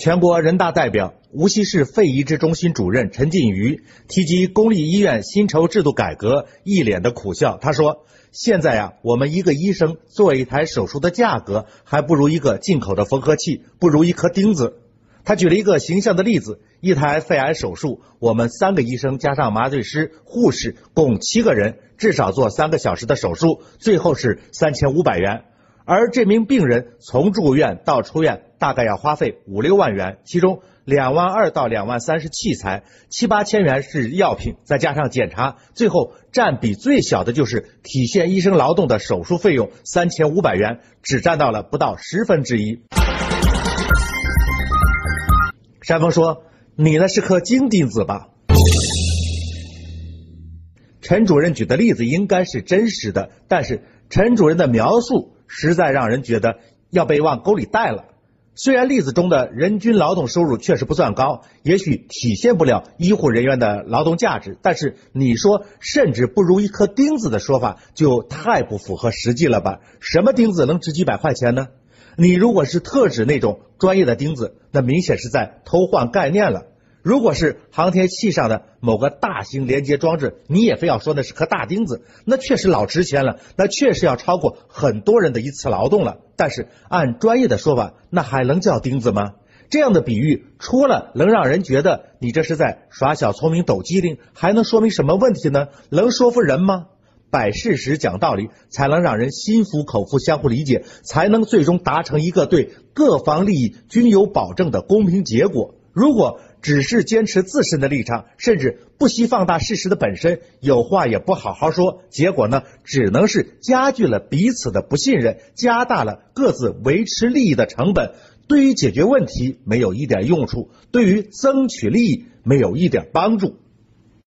全国人大代表、无锡市肺移植中心主任陈进瑜提及公立医院薪酬制度改革，一脸的苦笑。他说：“现在呀，我们一个医生做一台手术的价格，还不如一个进口的缝合器，不如一颗钉子。”他举了一个形象的例子：一台肺癌手术，我们三个医生加上麻醉师、护士，共七个人，至少做三个小时的手术，最后是三千五百元。而这名病人从住院到出院，大概要花费五六万元，其中两万二到两万三是器材，七八千元是药品，再加上检查，最后占比最小的就是体现医生劳动的手术费用三千五百元，只占到了不到十分之一。山峰说：“你那是颗金钉子吧？”陈主任举的例子应该是真实的，但是陈主任的描述。实在让人觉得要被往沟里带了。虽然例子中的人均劳动收入确实不算高，也许体现不了医护人员的劳动价值，但是你说甚至不如一颗钉子的说法，就太不符合实际了吧？什么钉子能值几百块钱呢？你如果是特指那种专业的钉子，那明显是在偷换概念了。如果是航天器上的某个大型连接装置，你也非要说那是颗大钉子，那确实老值钱了，那确实要超过很多人的一次劳动了。但是按专业的说法，那还能叫钉子吗？这样的比喻，除了能让人觉得你这是在耍小聪明、抖机灵，还能说明什么问题呢？能说服人吗？摆事实、讲道理，才能让人心服口服、相互理解，才能最终达成一个对各方利益均有保证的公平结果。如果只是坚持自身的立场，甚至不惜放大事实的本身，有话也不好好说，结果呢，只能是加剧了彼此的不信任，加大了各自维持利益的成本。对于解决问题没有一点用处，对于争取利益没有一点帮助。